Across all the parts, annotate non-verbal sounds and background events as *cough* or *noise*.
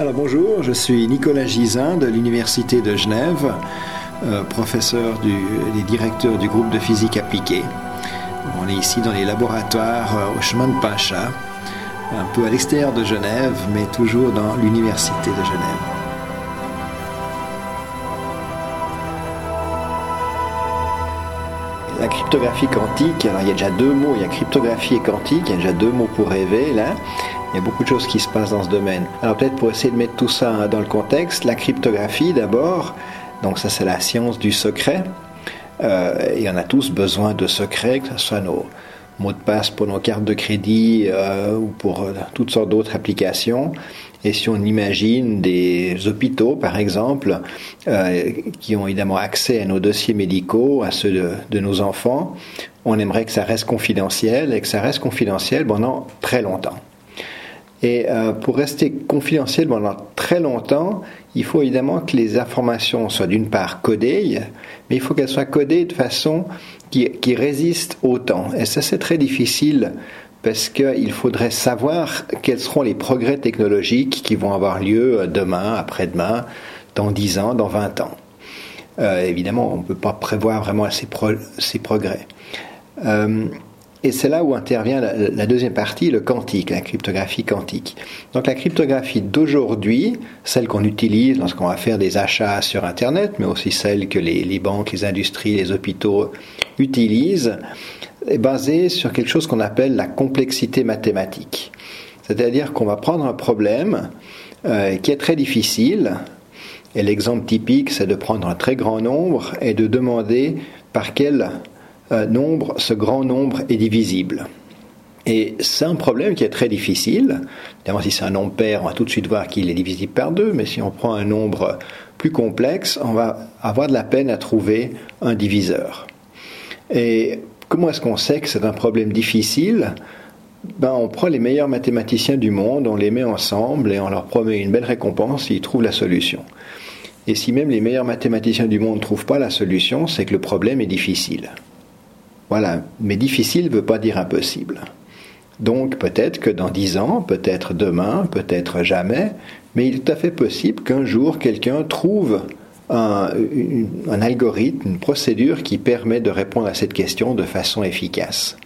Alors bonjour, je suis Nicolas Gisin de l'Université de Genève, euh, professeur du, et directeur du groupe de physique appliquée. On est ici dans les laboratoires euh, au chemin de Pacha, un peu à l'extérieur de Genève, mais toujours dans l'Université de Genève. La cryptographie quantique, alors il y a déjà deux mots, il y a cryptographie et quantique, il y a déjà deux mots pour rêver là. Il y a beaucoup de choses qui se passent dans ce domaine. Alors peut-être pour essayer de mettre tout ça dans le contexte, la cryptographie d'abord, donc ça c'est la science du secret. Euh, et on a tous besoin de secrets, que ce soit nos mots de passe pour nos cartes de crédit euh, ou pour euh, toutes sortes d'autres applications. Et si on imagine des hôpitaux, par exemple, euh, qui ont évidemment accès à nos dossiers médicaux, à ceux de, de, nos enfants, on aimerait que ça reste confidentiel et que ça reste confidentiel pendant très longtemps. Et euh, pour rester confidentiel pendant très longtemps, il faut évidemment que les informations soient d'une part codées, mais il faut qu'elles soient codées de façon qui, qui résiste au temps. Et ça, c'est très difficile parce qu'il faudrait savoir quels seront les progrès technologiques qui vont avoir lieu demain, après-demain, dans 10 ans, dans 20 ans. Euh, évidemment, on ne peut pas prévoir vraiment ces, pro ces progrès. Euh, et c'est là où intervient la, deuxième partie, le quantique, la cryptographie quantique. Donc la cryptographie d'aujourd'hui, celle qu'on utilise lorsqu'on va faire des achats sur Internet, mais aussi celle que les, banques, les industries, les hôpitaux utilisent, est basée sur quelque chose qu'on appelle la complexité mathématique. C'est-à-dire qu'on va prendre un problème euh, qui est très difficile, et l'exemple typique, c'est de prendre un très grand nombre et de demander par quel euh, nombre, ce grand nombre est divisible. Et c'est un problème qui est très difficile. Évidemment, si c'est un nombre pair, on va tout de suite voir qu'il est divisible par deux, mais si on prend un nombre plus complexe, on va avoir de la peine à trouver un diviseur. Et comment est-ce qu'on sait que c'est un problème difficile? Ben, on prend les meilleurs mathématiciens du monde, on les met ensemble et on leur promet une belle récompense s'ils trouvent la solution. Et si même les meilleurs mathématiciens du monde ne trouvent pas la solution, c'est que le problème est difficile. Voilà, mais difficile ne veut pas dire impossible. Donc peut-être que dans dix ans, peut-être demain, peut-être jamais, mais il est tout à fait possible qu'un jour quelqu'un trouve un, algorithme, une procédure qui permet de répondre à cette question de façon efficace.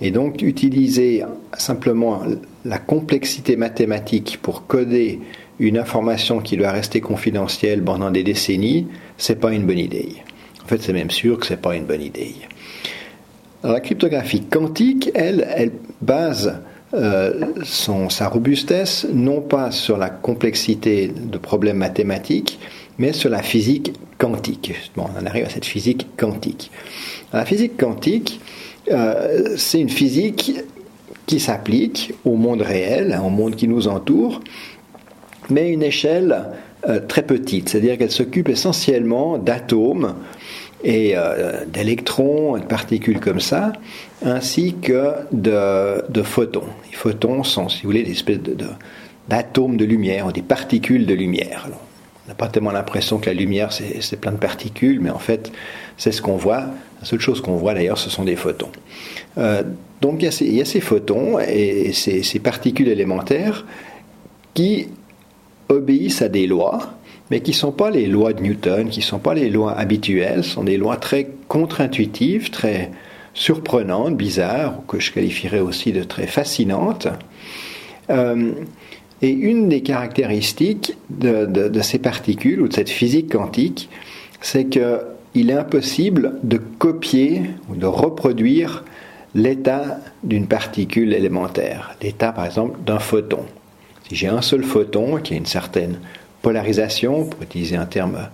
Et donc utiliser simplement la complexité mathématique pour coder une information qui doit rester confidentielle pendant des décennies, c'est pas une bonne idée. En fait, c'est même sûr que c'est pas une bonne idée. La cryptographie quantique, elle, elle base euh, sa robustesse non pas sur la complexité de problèmes mathématiques, mais sur la physique quantique. Bon, on en arrive à cette physique quantique. La physique quantique, euh, c'est une physique qui s'applique au monde réel, au monde qui nous entoure, mais à une échelle euh, très petite, c'est-à-dire qu'elle s'occupe essentiellement d'atomes et euh, d'électrons, de particules comme ça, ainsi que de, photons. Les photons sont, si vous voulez, des espèces d'atomes de, de, lumière, ou des particules de lumière. On n'a pas tellement l'impression que la lumière, c'est plein de particules, mais en fait, c'est ce qu'on voit. La seule chose qu'on voit d'ailleurs, ce sont des photons. Euh, donc il y, a ces, photons et ces particules élémentaires qui obéissent à des lois, mais qui ne sont pas les lois de Newton, qui ne sont pas les lois habituelles, sont des lois très contre-intuitives, très surprenantes, bizarres, que je qualifierais aussi de très fascinantes. Euh, et une des caractéristiques de, de, de, ces particules ou de cette physique quantique, c'est qu'il est impossible de copier ou de reproduire l'état d'une particule élémentaire, l'état par exemple d'un photon. Si j'ai un seul photon qui a une certaine polarisation, pour utiliser un terme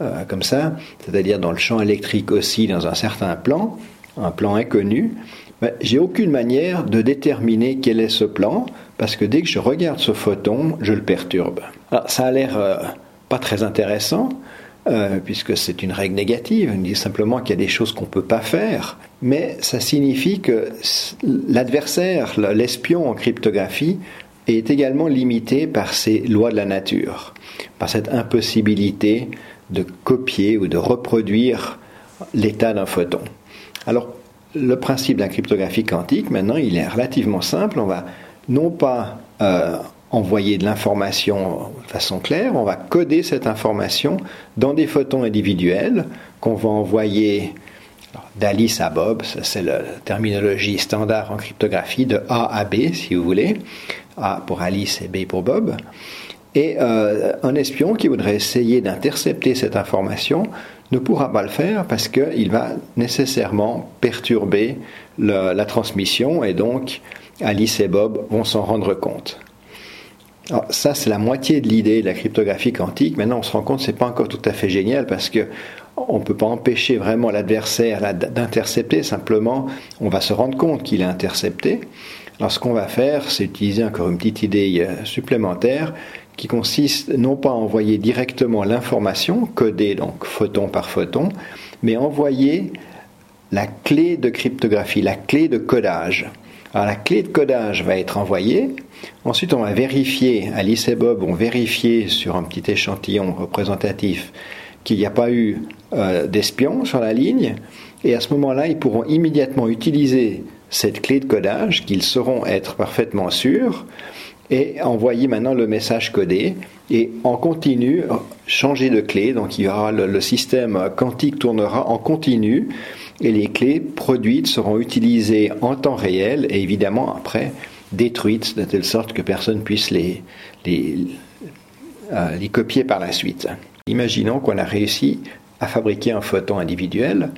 euh, comme ça, c'est-à-dire dans le champ électrique aussi dans un certain plan, un plan inconnu, ben, j'ai aucune manière de déterminer quel est ce plan, parce que dès que je regarde ce photon, je le perturbe. Alors, ça a l'air euh, pas très intéressant, euh, puisque c'est une règle négative, on dit simplement qu'il y a des choses qu'on ne peut pas faire, mais ça signifie que l'adversaire, l'espion en cryptographie, est également limité par ces lois de la nature, par cette impossibilité de copier ou de reproduire l'état d'un photon. Alors, le principe de la cryptographie quantique, maintenant, il est relativement simple. On va non pas euh, envoyer de l'information de façon claire, on va coder cette information dans des photons individuels qu'on va envoyer d'Alice à Bob, c'est la terminologie standard en cryptographie, de A à B si vous voulez, A pour Alice et B pour Bob. Et euh, un espion qui voudrait essayer d'intercepter cette information ne pourra pas le faire parce qu'il va nécessairement perturber la transmission et donc Alice et Bob vont s'en rendre compte. Alors, ça, c'est la moitié de l'idée de la cryptographie quantique. Maintenant, on se rend compte que ce n'est pas encore tout à fait génial parce que on ne peut pas empêcher vraiment l'adversaire d'intercepter, simplement on va se rendre compte qu'il est intercepté. Alors ce qu'on va faire, c'est utiliser encore une petite idée euh, supplémentaire qui consiste non pas à envoyer directement l'information, codée donc photon par photon, mais envoyer la clé de cryptographie, la clé de codage. Alors la clé de codage va être envoyée, ensuite on va vérifier, Alice et Bob vont vérifier sur un petit échantillon représentatif qu'il n'y a pas eu euh, d'espions sur la ligne, et à ce moment-là, ils pourront immédiatement utiliser cette clé de codage, qu'ils sauront être parfaitement sûrs, et envoyer maintenant le message codé, et en continu, changer de clé, donc aura le, système quantique tournera en continu, et les clés produites seront utilisées en temps réel, et évidemment après détruites, de telle sorte que personne puisse les, les, euh, les copier par la suite. Imaginons qu'on a réussi à fabriquer un photon individuel.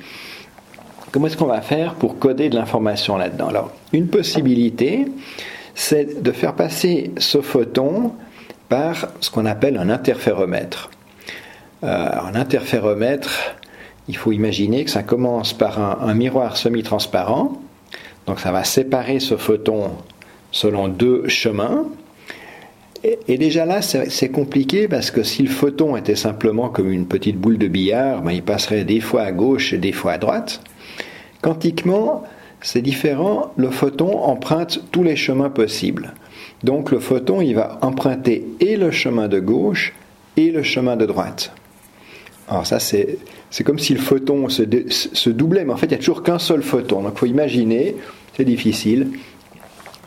Comment est-ce qu'on va faire pour coder de l'information là-dedans? Alors, une possibilité, c'est de faire passer ce photon par ce qu'on appelle un interféromètre. Euh, un interféromètre, il faut imaginer que ça commence par un, miroir semi-transparent. Donc ça va séparer ce photon selon deux chemins. Et, déjà là, c'est compliqué parce que si le photon était simplement comme une petite boule de billard, ben, il passerait des fois à gauche et des fois à droite. Quantiquement, c'est différent. Le photon emprunte tous les chemins possibles. Donc le photon, il va emprunter et le chemin de gauche et le chemin de droite. Alors ça, c'est, comme si le photon se, se, doublait, mais en fait, il n'y a toujours qu'un seul photon. Donc il faut imaginer, c'est difficile,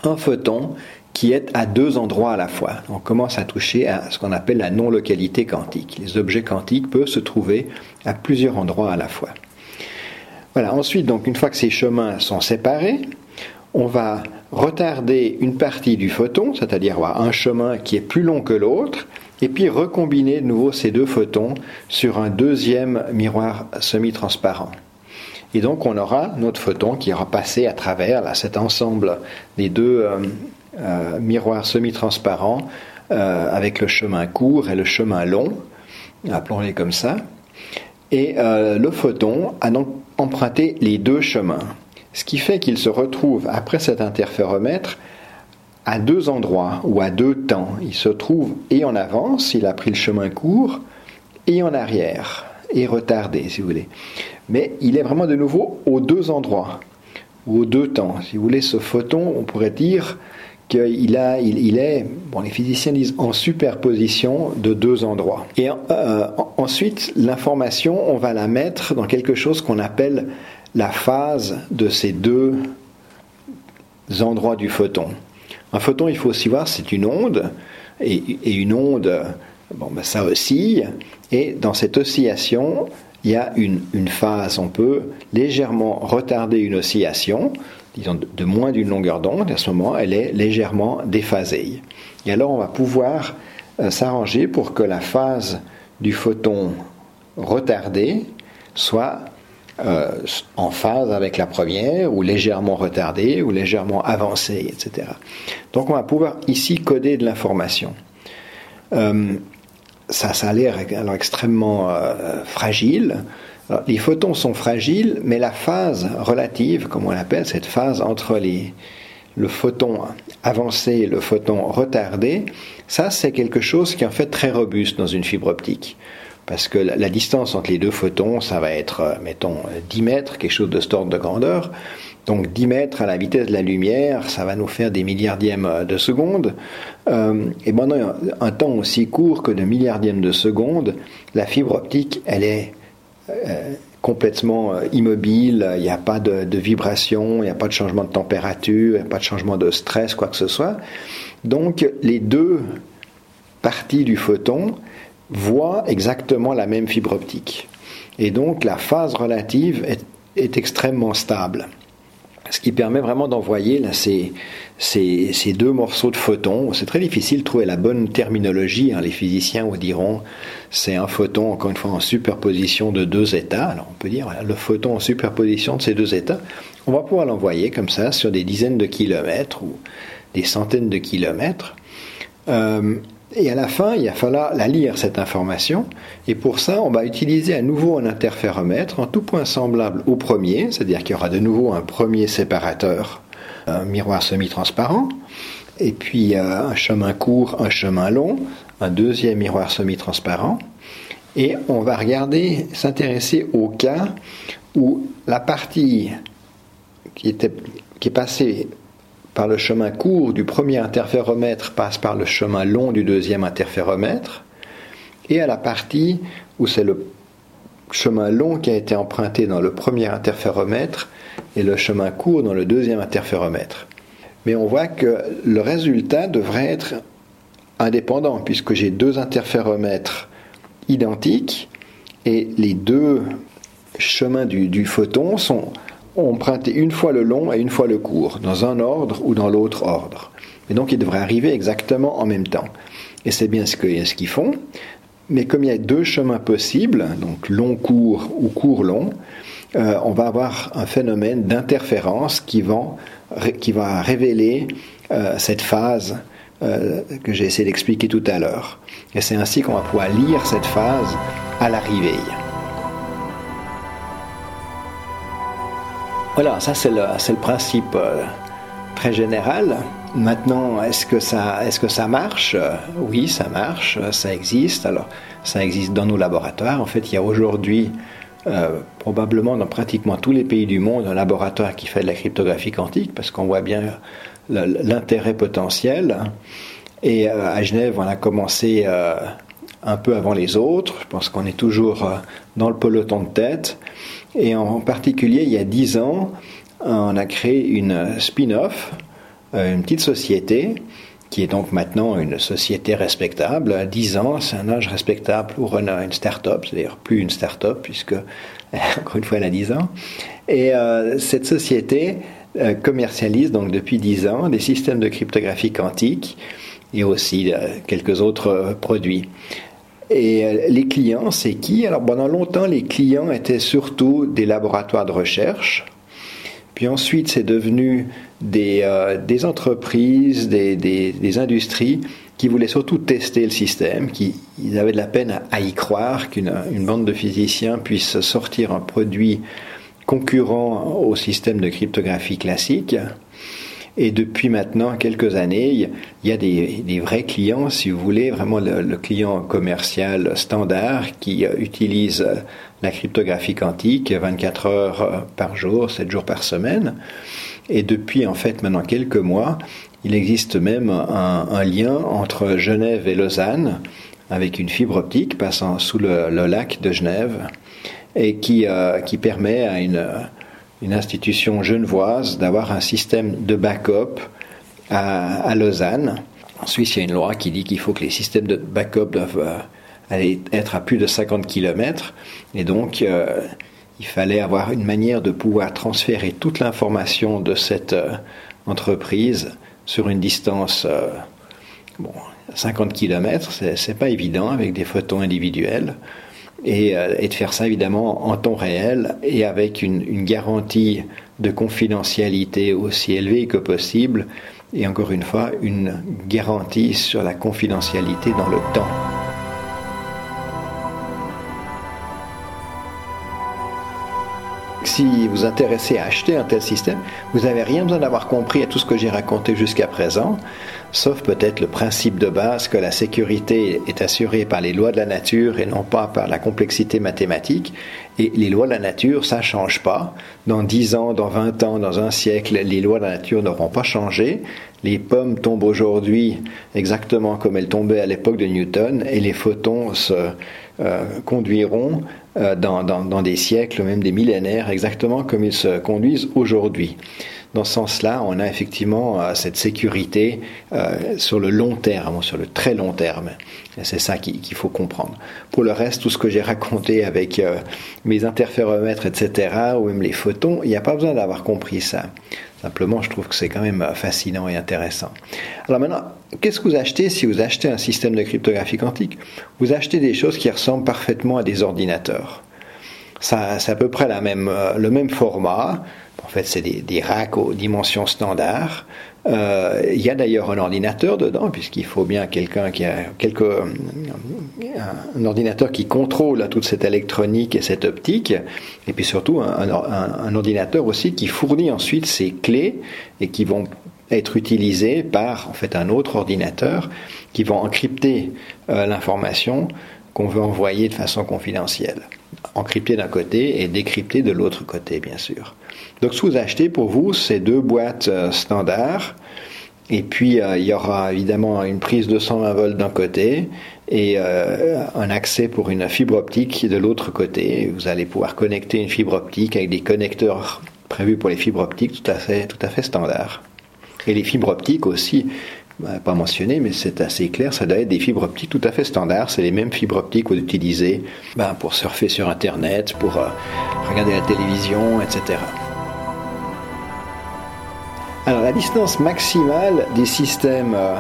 un photon qui est à deux endroits à la fois. On commence à toucher à ce qu'on appelle la non-localité quantique. Les objets quantiques peuvent se trouver à plusieurs endroits à la fois. Voilà, ensuite, une fois que ces chemins sont séparés, on va retarder une partie du photon, c'est-à-dire un chemin qui est plus long que l'autre, et puis recombiner de nouveau ces deux photons sur un deuxième miroir semi-transparent. Et donc on aura notre photon qui aura passé à travers cet ensemble des deux euh, euh, miroir semi-transparent euh, avec le chemin court et le chemin long, appelons-les comme ça. Et euh, le photon a donc emprunté les deux chemins, ce qui fait qu'il se retrouve après cet interféromètre à deux endroits ou à deux temps. Il se trouve et en avance, il a pris le chemin court, et en arrière, et retardé si vous voulez. Mais il est vraiment de nouveau aux deux endroits, ou aux deux temps. Si vous voulez, ce photon, on pourrait dire, qu'il a, il, est, bon, les physiciens disent en superposition de deux endroits. Et euh, ensuite, l'information, on va la mettre dans quelque chose qu'on appelle la phase de ces deux endroits du photon. Un photon, il faut aussi voir, c'est une onde, et, une onde, bon, ben, ça oscille, et dans cette oscillation, il y a une, une phase, on peut légèrement retarder une oscillation, disons, de moins d'une longueur d'onde, à ce moment, elle est légèrement déphasée. Et alors, on va pouvoir euh, s'arranger pour que la phase du photon retardé soit euh, en phase avec la première, ou légèrement retardée, ou légèrement avancée, etc. Donc, on va pouvoir ici coder de l'information. Euh, ça, ça a l'air alors extrêmement fragile les photons sont fragiles, mais la phase relative, comme on l'appelle, cette phase entre le photon avancé et le photon retardé, ça c'est quelque chose qui est en fait très robuste dans une fibre optique. Parce que la, distance entre les deux photons, ça va être, euh, mettons, 10 mètres, quelque chose de cet ordre de grandeur. Donc 10 mètres à la vitesse de la lumière, ça va nous faire des milliardièmes de seconde. Euh, et pendant un temps aussi court que de milliardièmes de seconde, la fibre optique, elle est euh, complètement euh, immobile, il n'y a pas de, vibration, il n'y a pas de changement de température, il n'y a pas de changement de stress, quoi que ce soit. Donc les deux parties du photon voient exactement la même fibre optique. Et donc la phase relative est extrêmement stable. Ce qui permet vraiment d'envoyer ces, deux morceaux de photons. C'est très difficile de trouver la bonne terminologie. Hein. Les physiciens vous diront c'est un photon, encore une fois, en superposition de deux états. Alors on peut dire le photon en superposition de ces deux états. On va pouvoir l'envoyer comme ça sur des dizaines de kilomètres ou des centaines de kilomètres. Euh, et à la fin, il va falloir la lire, cette information. Et pour ça, on va utiliser à nouveau un interféromètre en tout point semblable au premier, c'est-à-dire qu'il y aura de nouveau un premier séparateur, un miroir semi-transparent, et puis euh, un chemin court, un chemin long, un deuxième miroir semi-transparent. Et on va regarder, s'intéresser au cas où la partie qui, est passée par le chemin court du premier interféromètre passe par le chemin long du deuxième interféromètre, et à la partie où c'est le chemin long qui a été emprunté dans le premier interféromètre et le chemin court dans le deuxième interféromètre. Mais on voit que le résultat devrait être indépendant, puisque j'ai deux interféromètres identiques et les deux chemins du, photon sont emprunté une fois le long et une fois le court, dans un ordre ou dans l'autre ordre. Et donc ils devraient arriver exactement en même temps. Et c'est bien ce qu'ils font. Mais comme il y a deux chemins possibles, donc long-court ou court-long, euh, on va avoir un phénomène d'interférence qui, qui, va révéler euh, cette phase euh, que j'ai essayé d'expliquer tout à l'heure. Et c'est ainsi qu'on va pouvoir lire cette phase à l'arrivée. Voilà, ça c'est le, le, principe euh, très général. Maintenant, est-ce que ça, marche? Oui, ça marche, ça existe. Alors, ça existe dans nos laboratoires. En fait, il y a aujourd'hui euh, probablement dans pratiquement tous les pays du monde un laboratoire qui fait de la cryptographie quantique parce qu'on voit bien l'intérêt potentiel. Et euh, à Genève, on a commencé un peu avant les autres. Je pense qu'on est toujours dans le peloton de tête. Et en particulier, il y a dix ans, on a créé une spin-off, euh, une petite société, qui est donc maintenant une société respectable. Dix ans, c'est un âge respectable pour une, une start-up, c'est-à-dire plus une start-up, puisque, *laughs* encore une fois, elle a dix ans. Et euh, cette société euh, commercialise donc depuis dix ans des systèmes de cryptographie quantique et aussi quelques autres produits. Et euh, les clients, c'est qui? Alors pendant longtemps, les clients étaient surtout des laboratoires de recherche. Puis ensuite, c'est devenu des, euh, entreprises, des, industries qui voulaient surtout tester le système, qui ils avaient de la peine à, y croire qu'une une bande de physiciens puisse sortir un produit concurrent au système de cryptographie classique. Et depuis maintenant quelques années, il y a des, vrais clients, si vous voulez, vraiment le, client commercial standard qui euh, utilise euh, la cryptographie quantique 24 heures euh, par jour, 7 jours par semaine. Et depuis en fait maintenant quelques mois, il existe même un, lien entre Genève et Lausanne avec une fibre optique passant sous le, lac de Genève et qui, qui permet à une une institution genevoise d'avoir un système de backup à, Lausanne. En Suisse, il y a une loi qui dit qu'il faut que les systèmes de backup doivent euh, être à plus de 50 km. Et donc, euh, il fallait avoir une manière de pouvoir transférer toute l'information de cette euh, entreprise sur une distance, bon, 50 km, c'est pas évident avec des photons individuels. Euh, et, de faire ça évidemment en temps réel et avec une, une garantie de confidentialité aussi élevée que possible et encore une fois une garantie sur la confidentialité dans le temps. si vous intéressez à acheter un tel système, vous n'avez rien besoin d'avoir compris à tout ce que j'ai raconté jusqu'à présent, sauf peut-être le principe de base que la sécurité est assurée par les lois de la nature et non pas par la complexité mathématique. Et les lois de la nature, ça ne change pas. Dans 10 ans, dans 20 ans, dans un siècle, les lois de la nature n'auront pas changé. Les pommes tombent aujourd'hui exactement comme elles tombaient à l'époque de Newton et les photons se conduiront dans, dans, des siècles, même des millénaires, exactement comme ils se conduisent aujourd'hui. Dans ce sens-là, on a effectivement cette sécurité sur le long terme, sur le très long terme. C'est ça qu'il faut comprendre. Pour le reste, tout ce que j'ai raconté avec mes interféromètres, etc., ou même les photons, il n'y a pas besoin d'avoir compris ça. Simplement, je trouve que c'est quand même euh, fascinant et intéressant. Alors maintenant, qu'est-ce que vous achetez si vous achetez un système de cryptographie quantique? Vous achetez des choses qui ressemblent parfaitement à des ordinateurs. C'est à peu près euh, le même format. En fait, c'est des, racks aux dimensions standards. Euh, il y a d'ailleurs un ordinateur dedans, puisqu'il faut bien quelqu'un qui a quelque, un, ordinateur qui contrôle toute cette électronique et cette optique, et puis surtout un, ordinateur aussi qui fournit ensuite ces clés et qui vont être utilisées par en fait un autre ordinateur qui vont encrypter euh, l'information qu'on veut envoyer de façon confidentielle. Encrypter d'un côté et décrypter de l'autre côté, bien sûr. Donc, ce que vous achetez pour vous, c'est deux boîtes euh, standards. Et puis, euh, il y aura évidemment une prise de 120 volts d'un côté et euh, un accès pour une fibre optique de l'autre côté. Vous allez pouvoir connecter une fibre optique avec des connecteurs prévus pour les fibres optiques tout à fait, tout standards. Et les fibres optiques aussi, bah, pas mentionné, mais c'est assez clair, ça doit être des fibres optiques tout à fait standards. C'est les mêmes fibres optiques que vous utilisez bah, pour surfer sur Internet, pour regarder la télévision, etc. Alors la distance maximale des systèmes euh,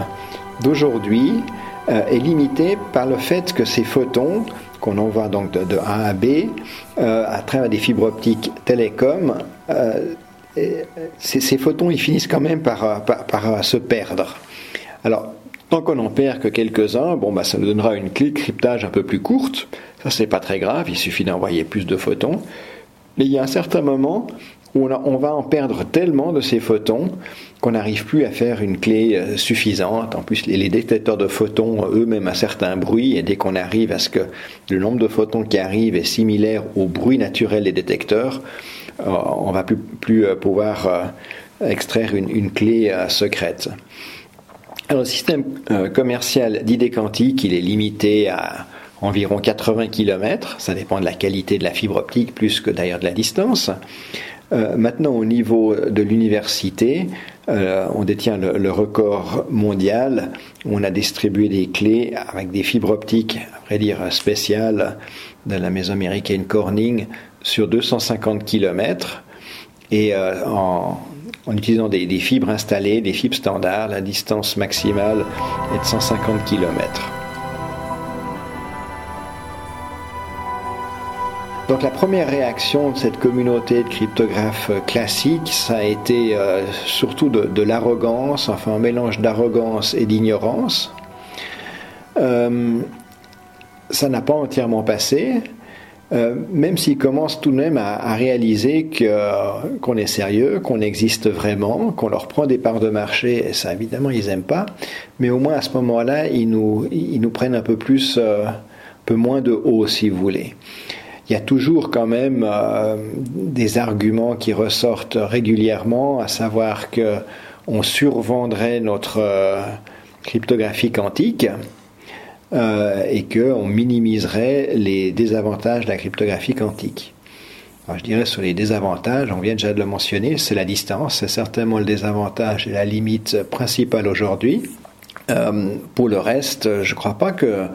d'aujourd'hui euh, est limitée par le fait que ces photons qu'on envoie donc de, A à B euh, à travers des fibres optiques télécom, ces, photons ils finissent quand même par, se perdre. Alors tant qu'on n'en perd que quelques-uns, bon bah ça nous donnera une clé de cryptage un peu plus courte. Ça c'est pas très grave, il suffit d'envoyer plus de photons. Mais il y a un certain moment on, va en perdre tellement de ces photons qu'on n'arrive plus à faire une clé euh, suffisante. En plus, les, détecteurs de photons eux-mêmes à certains bruits, et dès qu'on arrive à ce que le nombre de photons qui arrivent est similaire au bruit naturel des détecteurs, euh, on va plus, euh, pouvoir extraire une, clé secrète. Alors, le système commercial d'idées quantiques, il est limité à environ 80 km. Ça dépend de la qualité de la fibre optique, plus que d'ailleurs de la distance. Euh, maintenant, au niveau de l'université, euh, on détient le, record mondial. On a distribué des clés avec des fibres optiques, à vrai dire spéciales, de la maison américaine Corning sur 250 km. Et euh, en, utilisant des, des, fibres installées, des fibres standards, la distance maximale est de 150 km. Donc la première réaction de cette communauté de cryptographes classiques, ça a été euh, surtout de, l'arrogance, enfin un mélange d'arrogance et d'ignorance. Euh, ça n'a pas entièrement passé, euh, même s'ils commencent tout de même à, réaliser qu'on est sérieux, qu'on existe vraiment, qu'on leur prend des parts de marché, et ça évidemment ils n'aiment pas, mais au moins à ce moment-là, ils nous, ils nous prennent un peu plus, un peu moins de haut si vous voulez il y a toujours quand même euh, des arguments qui ressortent régulièrement, à savoir que on survendrait notre euh, cryptographie quantique euh, et qu'on minimiserait les désavantages de la cryptographie quantique. je dirais sur les désavantages, on vient déjà de le mentionner, c'est la distance, c'est certainement le désavantage et la limite principale aujourd'hui. pour le reste, je ne crois pas que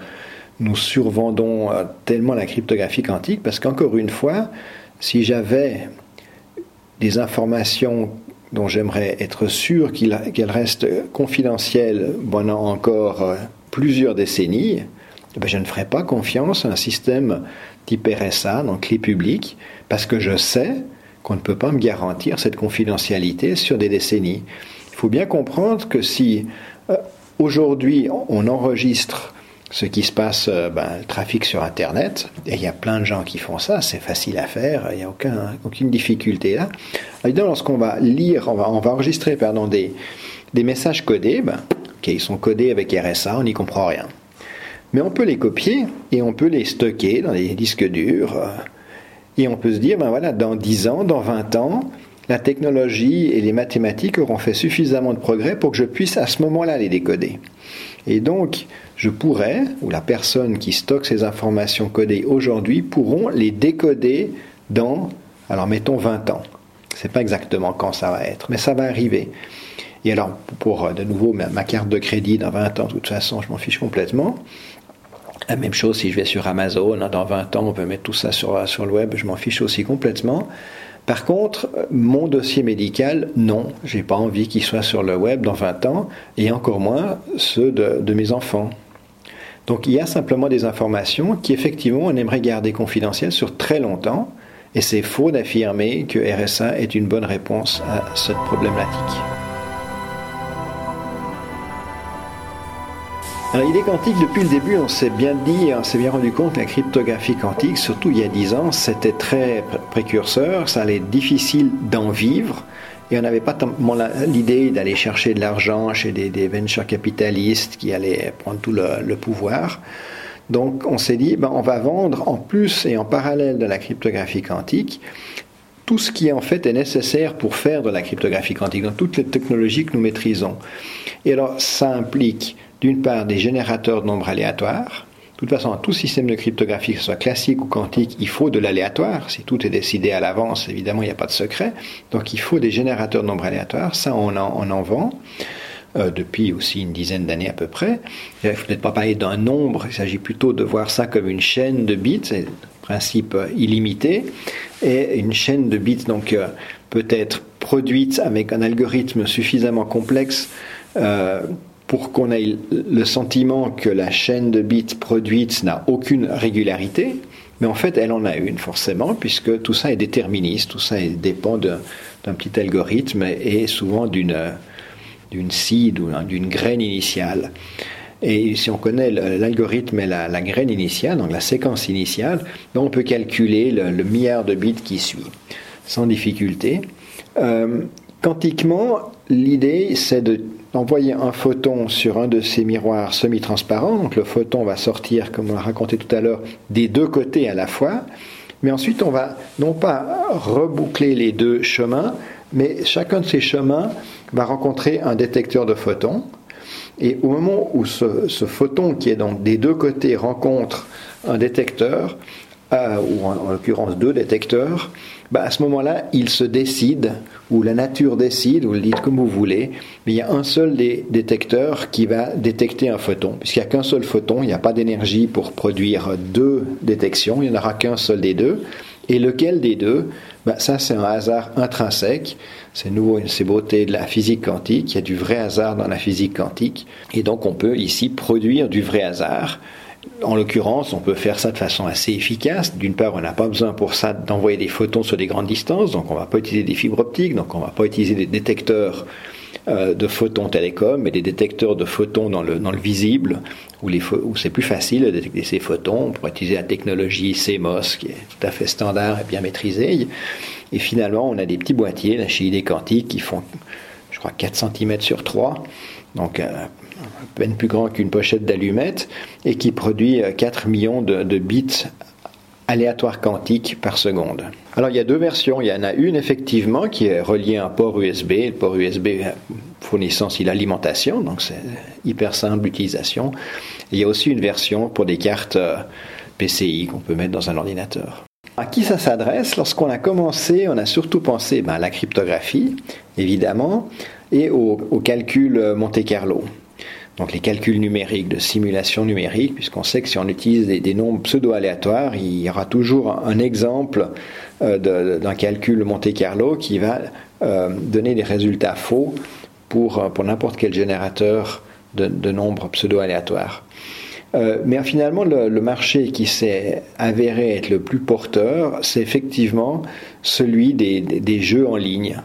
nous survendons euh, tellement la cryptographie quantique parce qu'encore une fois, si j'avais des informations dont j'aimerais être sûr qu'elles restent confidentielles pendant encore euh, plusieurs décennies, eh ben, je ne ferai pas confiance à un système type RSA, donc clé publique, parce que je sais qu'on ne peut pas me garantir cette confidentialité sur des décennies. Il faut bien comprendre que si euh, aujourd'hui on enregistre ce qui se passe, euh, ben, le trafic sur Internet, et il y a plein de gens qui font ça, c'est facile à faire, il n'y a aucun, aucune difficulté là. Évidemment, lorsqu'on va lire, on va, enregistrer pardon, des, messages codés, ben, ils sont codés avec RSA, on n'y comprend rien. Mais on peut les copier et on peut les stocker dans des disques durs. Euh, et on peut se dire, ben voilà, dans 10 ans, dans 20 ans, la technologie et les mathématiques auront fait suffisamment de progrès pour que je puisse à ce moment-là les décoder. Et donc, je pourrais, ou la personne qui stocke ces informations codées aujourd'hui, pourront les décoder dans, alors mettons 20 ans. C'est pas exactement quand ça va être, mais ça va arriver. Et alors, pour euh, de nouveau ma, carte de crédit dans 20 ans, de toute façon, je m'en fiche complètement. La même chose si je vais sur Amazon, dans 20 ans, on peut mettre tout ça sur, sur le web, je m'en fiche aussi complètement. Par contre, mon dossier médical, non, j'ai pas envie qu'il soit sur le web dans 20 ans, et encore moins ceux de mes enfants. Donc il y a simplement des informations qui effectivement on aimerait garder confidentielles sur très longtemps, et c'est faux d'affirmer que RSA est une bonne réponse à cette problématique. Alors, l'idée quantique, depuis le début, on s'est bien dit, on s'est bien rendu compte que la cryptographie quantique, surtout il y a 10 ans, c'était très précurseur, ça allait être difficile d'en vivre, et on n'avait pas l'idée d'aller chercher de l'argent chez des, venture capitalistes qui allaient prendre tout le, pouvoir. Donc on s'est dit, ben, on va vendre en plus et en parallèle de la cryptographie quantique tout ce qui en fait est nécessaire pour faire de la cryptographie quantique, dans toutes les technologies que nous maîtrisons. Et alors ça implique d'une part des générateurs de nombres aléatoires. De toute façon, tout système de cryptographie, que ce soit classique ou quantique, il faut de l'aléatoire. Si tout est décidé à l'avance, évidemment, il n'y a pas de secret. Donc, il faut des générateurs de nombres aléatoires. Ça, on en, vend. Euh, depuis aussi une dizaine d'années à peu près. Il ne faut peut-être pas parler d'un nombre, il s'agit plutôt de voir ça comme une chaîne de bits, c'est principe illimité, et une chaîne de bits donc euh, peut être produite avec un algorithme suffisamment complexe euh, pour qu'on ait le sentiment que la chaîne de bits produite n'a aucune régularité, mais en fait elle en a une forcément, puisque tout ça est déterministe, tout ça dépend d'un petit algorithme et souvent d'une d'une seed ou d'une graine initiale. Et si on connaît l'algorithme et la, graine initiale, donc la séquence initiale, on peut calculer le, milliard de bits qui suit, sans difficulté. Euh, quantiquement, l'idée c'est de d'envoyer un photon sur un de ces miroirs semi-transparents. Donc le photon va sortir, comme on l'a raconté tout à l'heure, des deux côtés à la fois. Mais ensuite, on va non pas reboucler les deux chemins, mais chacun de ces chemins va rencontrer un détecteur de photons. Et au moment où ce, photon, qui est donc des deux côtés, rencontre un détecteur, euh, ou en l'occurrence deux détecteurs, bah, à ce moment-là, il se décide, ou la nature décide, ou le dites comme vous voulez, mais il y a un seul des détecteurs qui va détecter un photon. Puisqu'il n'y a qu'un seul photon, il n'y a pas d'énergie pour produire deux détections, il n'y en aura qu'un seul des deux. Et lequel des deux? Bah, Ça, c'est un hasard intrinsèque. C'est nouveau une ces beautés de la physique quantique. Il y a du vrai hasard dans la physique quantique. Et donc, on peut ici produire du vrai hasard en l'occurrence, on peut faire ça de façon assez efficace. D'une part, on n'a pas besoin pour ça d'envoyer des photons sur des grandes distances, donc on ne va pas utiliser des fibres optiques, donc on ne va pas utiliser des détecteurs euh, de photons télécom, mais des détecteurs de photons dans le, dans le visible, où, c'est plus facile de détecter ces photons. On pourrait utiliser la technologie CMOS, qui est tout à fait standard et bien maîtrisée. Et finalement, on a des petits boîtiers, la des quantique, qui font, je crois, 4 cm sur 3, donc euh, peine plus grand qu'une pochette d'allumettes, et qui produit 4 euh, millions de, bits aléatoires quantiques par seconde. Alors il y a deux versions. Il y en a une effectivement qui est reliée à un port USB. Le port USB fournissant aussi l'alimentation, donc c'est hyper simple d'utilisation. Il y a aussi une version pour des cartes euh, PCI qu'on peut mettre dans un ordinateur. À qui ça s'adresse? Lorsqu'on a commencé, on a surtout pensé ben, à la cryptographie, évidemment, et au, au calcul Monte Carlo donc les calculs numériques, de simulation numérique, puisqu'on sait que si on utilise des, nombres pseudo-aléatoires, il y aura toujours un exemple euh, d'un calcul Monte Carlo qui va euh, donner des résultats faux pour, euh, pour n'importe quel générateur de, nombres pseudo-aléatoires. mais finalement, le, marché qui s'est avéré être le plus porteur, c'est effectivement celui des, des, jeux en ligne,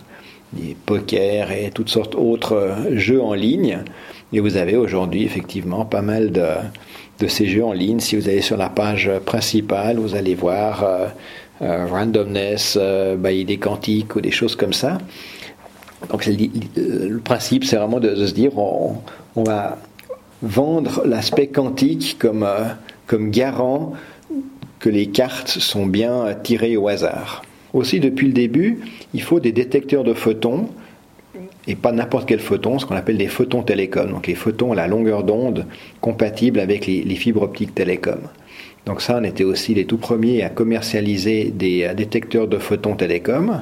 des poker et toutes sortes d'autres jeux en ligne. Et vous avez aujourd'hui effectivement pas mal de, de, ces jeux en ligne. Si vous allez sur la page principale, vous allez voir euh, euh, randomness, euh, des quantiques ou des choses comme ça. Donc le principe, c'est vraiment de, se dire on, on va vendre l'aspect quantique comme, comme garant que les cartes sont bien tirées au hasard. Aussi, depuis le début, il faut des détecteurs de photons et pas n'importe quel photon, ce qu'on appelle des photons télécom, donc les photons à la longueur d'onde compatible avec les, fibres optiques télécom. Donc ça, on était aussi les tout premiers à commercialiser des détecteurs de photons télécom.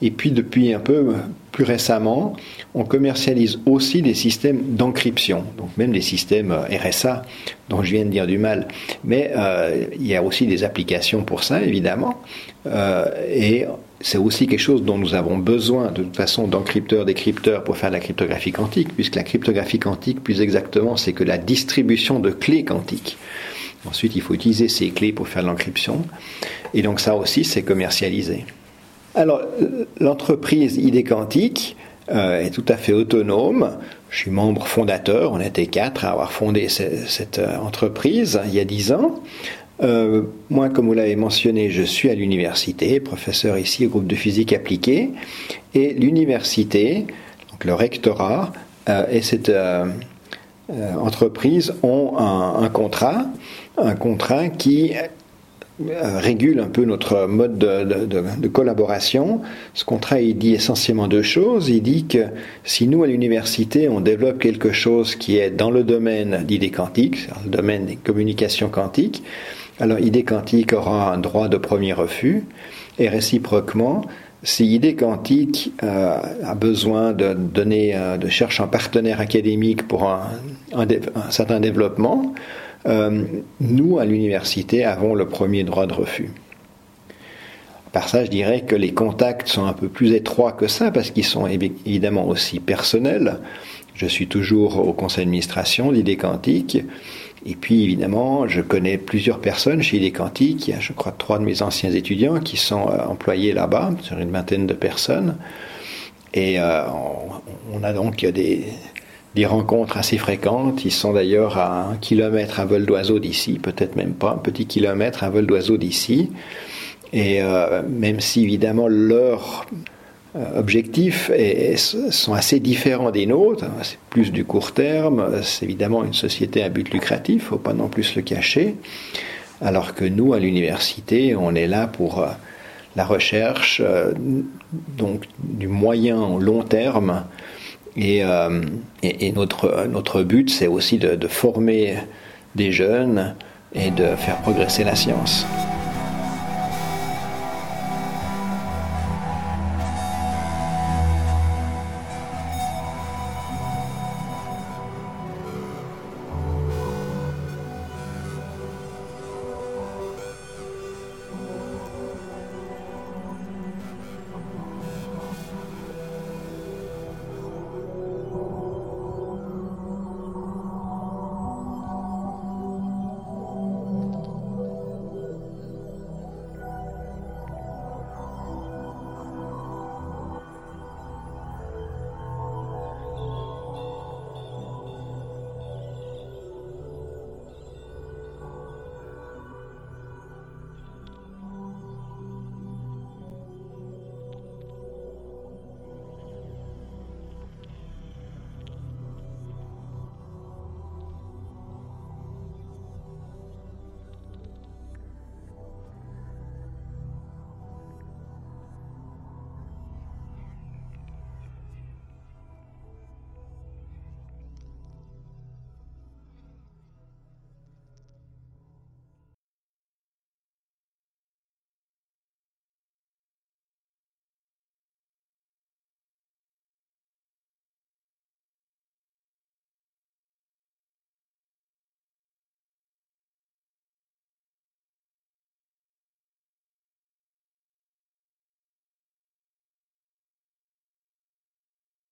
Et puis depuis un peu plus récemment, on commercialise aussi des systèmes d'encryption, donc même des systèmes euh, RSA dont je viens de dire du mal. Mais euh, il y a aussi des applications pour ça, évidemment. Euh, et c'est aussi quelque chose dont nous avons besoin de toute façon d'encrypteurs, décrypteurs pour faire la cryptographie quantique, puisque la cryptographie quantique, plus exactement, c'est que la distribution de clés quantiques. Ensuite, il faut utiliser ces clés pour faire l'encryption. Et donc ça aussi, c'est commercialisé. Alors, l'entreprise ID Quantique euh, est tout à fait autonome. Je suis membre fondateur, on était quatre à avoir fondé cette euh, entreprise il y a dix ans. Euh, moi, comme vous l'avez mentionné, je suis à l'université, professeur ici au groupe de physique appliquée, et l'université, donc le rectorat et cette entreprise ont un, contrat, un contrat qui euh, régule un peu notre mode de, collaboration. Ce contrat, il dit essentiellement deux choses. Il dit que si nous, à l'université, on développe quelque chose qui est dans le domaine d'idées quantiques, le domaine des communications quantiques, alors idée quantique aura un droit de premier refus, et réciproquement, si idée quantique euh, a besoin de donner, euh, de chercher un partenaire académique pour un certain développement, euh, nous, à l'université, avons le premier droit de refus. Par ça, je dirais que les contacts sont un peu plus étroits que ça, parce qu'ils sont évidemment aussi personnels. Je suis toujours au conseil d'administration d'Idées Quantiques. Et puis, évidemment, je connais plusieurs personnes chez Idées Quantiques. Il y a, je crois, trois de mes anciens étudiants qui sont euh, employés là-bas, sur une vingtaine de personnes. Et euh, on, a donc des, des rencontres assez fréquentes. Ils sont d'ailleurs à un kilomètre à vol d'oiseau d'ici, peut-être même pas, un petit kilomètre à vol d'oiseau d'ici. Et euh, même si évidemment euh, objectifs sont assez différents des nôtres, c'est plus du court terme, c'est évidemment une société à but lucratif, faut pas non plus le cacher, alors que nous, à l'université, on est là pour euh, la recherche donc du moyen au long terme. Euh, et, notre, but, c'est aussi de former des jeunes et de faire progresser la science.